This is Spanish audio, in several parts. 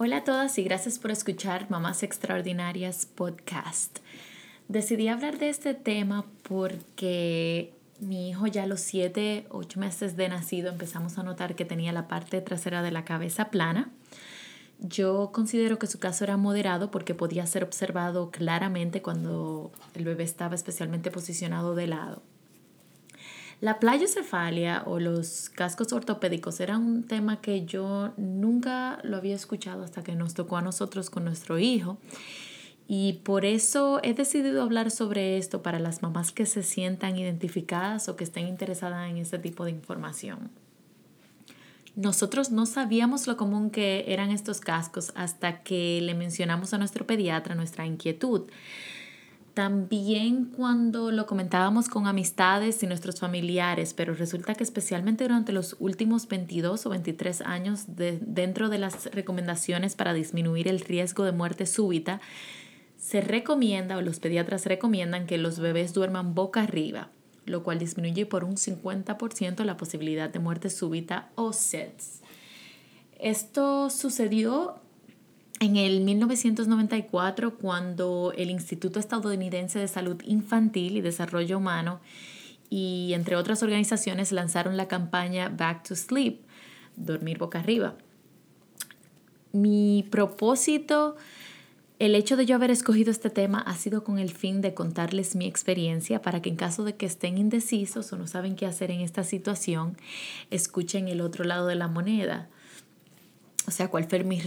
Hola a todas y gracias por escuchar Mamás Extraordinarias Podcast. Decidí hablar de este tema porque mi hijo ya a los 7, 8 meses de nacido empezamos a notar que tenía la parte trasera de la cabeza plana. Yo considero que su caso era moderado porque podía ser observado claramente cuando el bebé estaba especialmente posicionado de lado. La playocefalia o los cascos ortopédicos era un tema que yo nunca lo había escuchado hasta que nos tocó a nosotros con nuestro hijo. Y por eso he decidido hablar sobre esto para las mamás que se sientan identificadas o que estén interesadas en este tipo de información. Nosotros no sabíamos lo común que eran estos cascos hasta que le mencionamos a nuestro pediatra nuestra inquietud. También cuando lo comentábamos con amistades y nuestros familiares, pero resulta que especialmente durante los últimos 22 o 23 años dentro de las recomendaciones para disminuir el riesgo de muerte súbita, se recomienda o los pediatras recomiendan que los bebés duerman boca arriba, lo cual disminuye por un 50% la posibilidad de muerte súbita o SEDS. Esto sucedió en el 1994, cuando el Instituto Estadounidense de Salud Infantil y Desarrollo Humano y entre otras organizaciones lanzaron la campaña Back to Sleep, dormir boca arriba. Mi propósito, el hecho de yo haber escogido este tema ha sido con el fin de contarles mi experiencia para que en caso de que estén indecisos o no saben qué hacer en esta situación, escuchen el otro lado de la moneda o sea, cuál fue mi,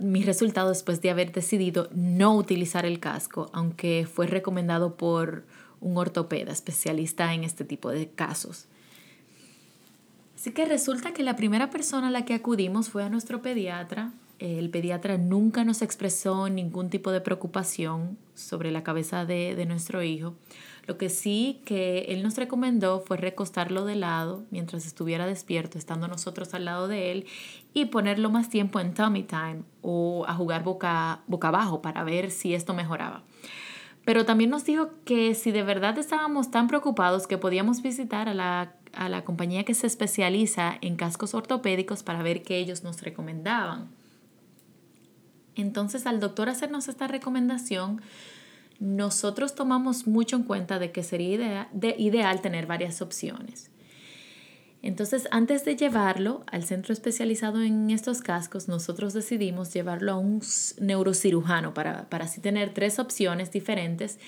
mi resultado después de haber decidido no utilizar el casco, aunque fue recomendado por un ortopeda especialista en este tipo de casos. Así que resulta que la primera persona a la que acudimos fue a nuestro pediatra. El pediatra nunca nos expresó ningún tipo de preocupación sobre la cabeza de, de nuestro hijo. Lo que sí que él nos recomendó fue recostarlo de lado mientras estuviera despierto, estando nosotros al lado de él, y ponerlo más tiempo en tummy time o a jugar boca, boca abajo para ver si esto mejoraba. Pero también nos dijo que si de verdad estábamos tan preocupados que podíamos visitar a la, a la compañía que se especializa en cascos ortopédicos para ver qué ellos nos recomendaban. Entonces al doctor hacernos esta recomendación, nosotros tomamos mucho en cuenta de que sería ideal tener varias opciones. Entonces, antes de llevarlo al centro especializado en estos cascos, nosotros decidimos llevarlo a un neurocirujano para, para así tener tres opciones diferentes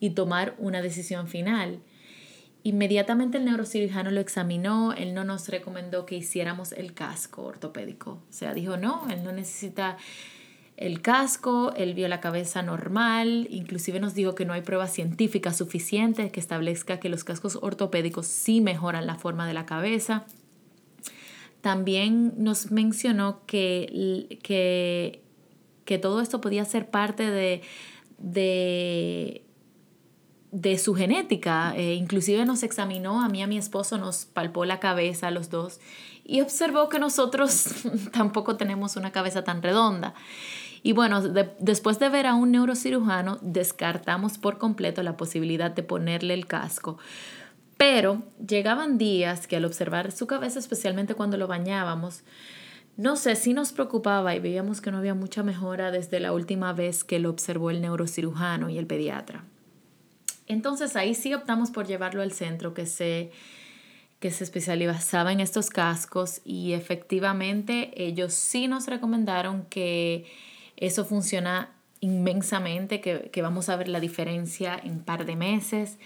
y tomar una decisión final. Inmediatamente el neurocirujano lo examinó, él no nos recomendó que hiciéramos el casco ortopédico. O sea, dijo, no, él no necesita el casco, él vio la cabeza normal, inclusive nos dijo que no hay pruebas científicas suficientes que establezca que los cascos ortopédicos sí mejoran la forma de la cabeza. También nos mencionó que, que, que todo esto podía ser parte de, de, de su genética. Eh, inclusive nos examinó, a mí y a mi esposo nos palpó la cabeza a los dos y observó que nosotros tampoco tenemos una cabeza tan redonda. Y bueno, después de ver a un neurocirujano, descartamos por completo la posibilidad de ponerle el casco. Pero llegaban días que al observar su cabeza, especialmente cuando lo bañábamos, no sé, si nos preocupaba y veíamos que no había mucha mejora desde la última vez que lo observó el neurocirujano y el pediatra. Entonces ahí sí optamos por llevarlo al centro que se, que se especializaba en estos cascos y efectivamente ellos sí nos recomendaron que eso funciona inmensamente, que, vamos a ver la diferencia en un par de meses.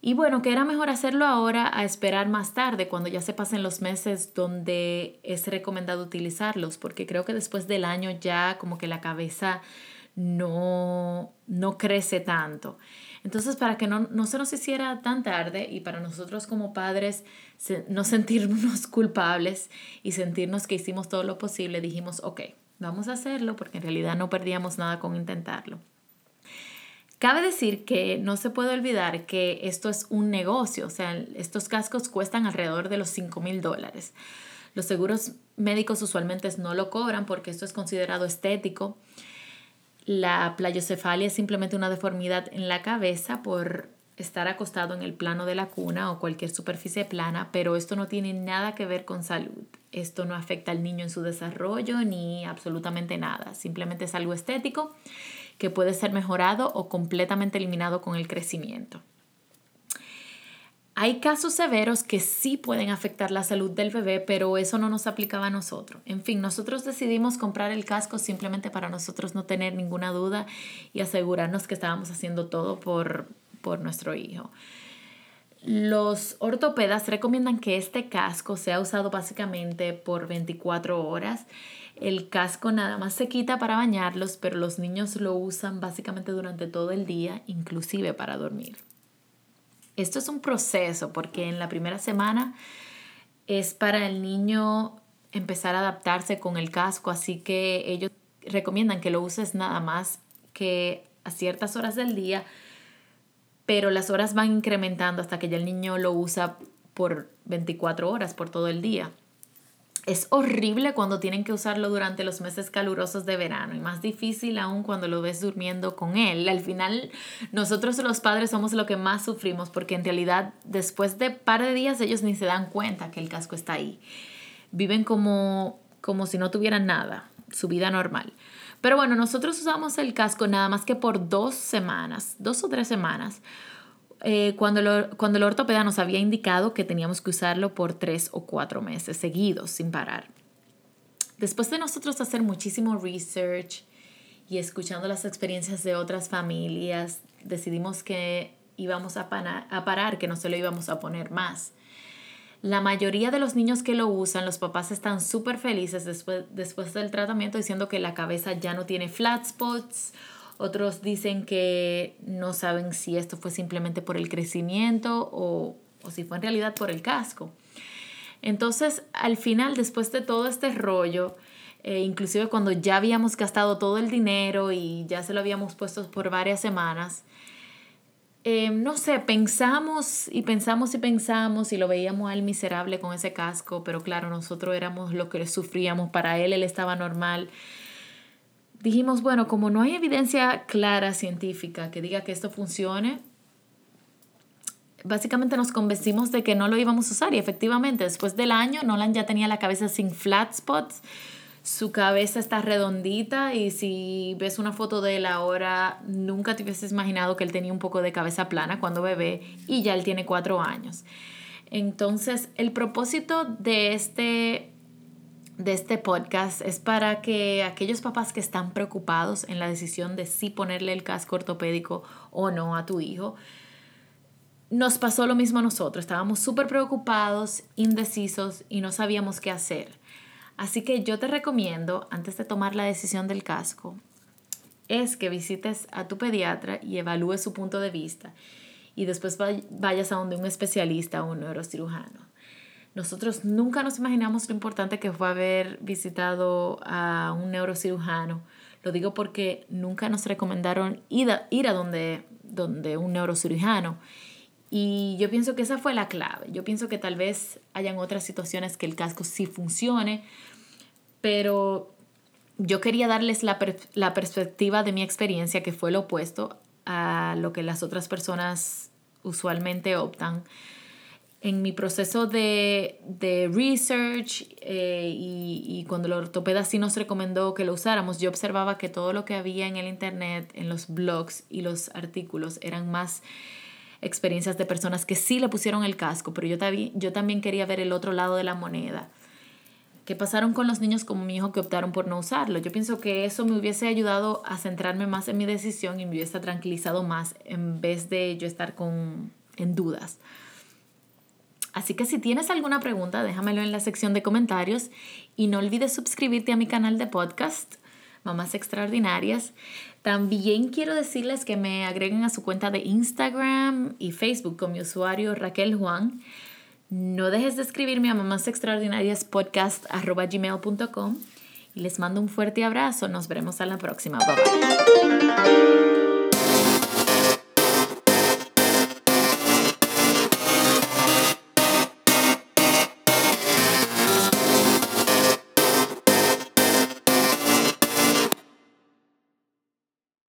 Y bueno, que era mejor hacerlo ahora a esperar más tarde, cuando ya se pasen los meses donde es recomendado utilizarlos, porque creo que después del año ya como que la cabeza no, no crece tanto. Entonces, para que no, no, se nos hiciera tan tarde y para nosotros como padres no sentirnos culpables y sentirnos que hicimos todo lo posible, dijimos, ok, Vamos a hacerlo porque en realidad no perdíamos nada con intentarlo. Cabe decir que no se puede olvidar que esto es un negocio, o sea, estos cascos cuestan alrededor de los 5 mil dólares. Los seguros médicos usualmente no lo cobran porque esto es considerado estético. La playocefalia es simplemente una deformidad en la cabeza por estar acostado en el plano de la cuna o cualquier superficie plana, pero esto no tiene nada que ver con salud. Esto no afecta al niño en su desarrollo ni absolutamente nada. Simplemente es algo estético que puede ser mejorado o completamente eliminado con el crecimiento. Hay casos severos que sí pueden afectar la salud del bebé, pero eso no nos aplicaba a nosotros. En fin, nosotros decidimos comprar el casco simplemente para nosotros no tener ninguna duda y asegurarnos que estábamos haciendo todo por, por nuestro hijo. Los ortopedas recomiendan que este casco sea usado básicamente por 24 horas. El casco nada más se quita para bañarlos, pero los niños lo usan básicamente durante todo el día, inclusive para dormir. Esto es un proceso porque en la primera semana es para el niño empezar a adaptarse con el casco, así que ellos recomiendan que lo uses nada más que a ciertas horas del día, pero las horas van incrementando hasta que ya el niño lo usa por 24 horas, por todo el día. Es horrible cuando tienen que usarlo durante los meses calurosos de verano y más difícil aún cuando lo ves durmiendo con él. Al final, nosotros los padres somos lo que más sufrimos porque en realidad después de par de días ellos ni se dan cuenta que el casco está ahí. Viven como, como si no tuvieran nada, su vida normal. Pero bueno, nosotros usamos el casco nada más que por dos semanas, dos o tres semanas eh, cuando, cuando el ortopeda nos había indicado que teníamos que usarlo por tres o cuatro meses seguidos, sin parar. Después de nosotros hacer muchísimo research y escuchando las experiencias de otras familias, decidimos que íbamos a parar, que no se lo íbamos a poner más. La mayoría de los niños que lo usan, los papás están súper felices después, después del tratamiento diciendo que la cabeza ya no tiene flat spots otros dicen que no saben si esto fue simplemente por el crecimiento o, si fue en realidad por el casco. Entonces, al final, después de todo este rollo, eh, inclusive cuando ya habíamos gastado todo el dinero y ya se lo habíamos puesto por varias semanas, eh, no sé, pensamos y pensamos y pensamos y lo veíamos a él miserable con ese casco, pero claro, nosotros éramos lo que sufríamos, para él él estaba normal. Dijimos, bueno, como no hay evidencia clara científica que diga que esto funcione, básicamente nos convencimos de que no lo íbamos a usar y efectivamente después del año Nolan ya tenía la cabeza sin flat spots, su cabeza está redondita y si ves una foto de él ahora, nunca te hubieses imaginado que él tenía un poco de cabeza plana cuando bebé y ya él tiene cuatro años. Entonces, el propósito de este de este podcast es para que aquellos papás que están preocupados en la decisión de si ponerle el casco ortopédico o no a tu hijo, nos pasó lo mismo a nosotros. Estábamos súper preocupados, indecisos y no sabíamos qué hacer. Así que yo te recomiendo, antes de tomar la decisión del casco, es que visites a tu pediatra y evalúes su punto de vista y después vayas a donde un especialista o un neurocirujano. Nosotros nunca nos imaginamos lo importante que fue haber visitado a un neurocirujano. Lo digo porque nunca nos recomendaron ir a, ir a donde, donde un neurocirujano. Y yo pienso que esa fue la clave. Yo pienso que tal vez hayan otras situaciones que el casco sí funcione, pero yo quería darles la, la perspectiva de mi experiencia, que fue lo opuesto a lo que las otras personas usualmente optan en mi proceso de, research eh, y, cuando el ortopeda sí nos recomendó que lo usáramos, yo observaba que todo lo que había en el internet, en los blogs y los artículos eran más experiencias de personas que sí le pusieron el casco, pero yo, yo también quería ver el otro lado de la moneda. ¿Qué pasaron con los niños como mi hijo que optaron por no usarlo? Yo pienso que eso me hubiese ayudado a centrarme más en mi decisión y me hubiese tranquilizado más en vez de yo estar con, en dudas. Así que si tienes alguna pregunta, déjamelo en la sección de comentarios y no olvides suscribirte a mi canal de podcast, Mamás Extraordinarias. También quiero decirles que me agreguen a su cuenta de Instagram y Facebook con mi usuario Raquel Juan. No dejes de escribirme a mamásextraordinariaspodcast.com y les mando un fuerte abrazo. Nos veremos a la próxima. Bye bye.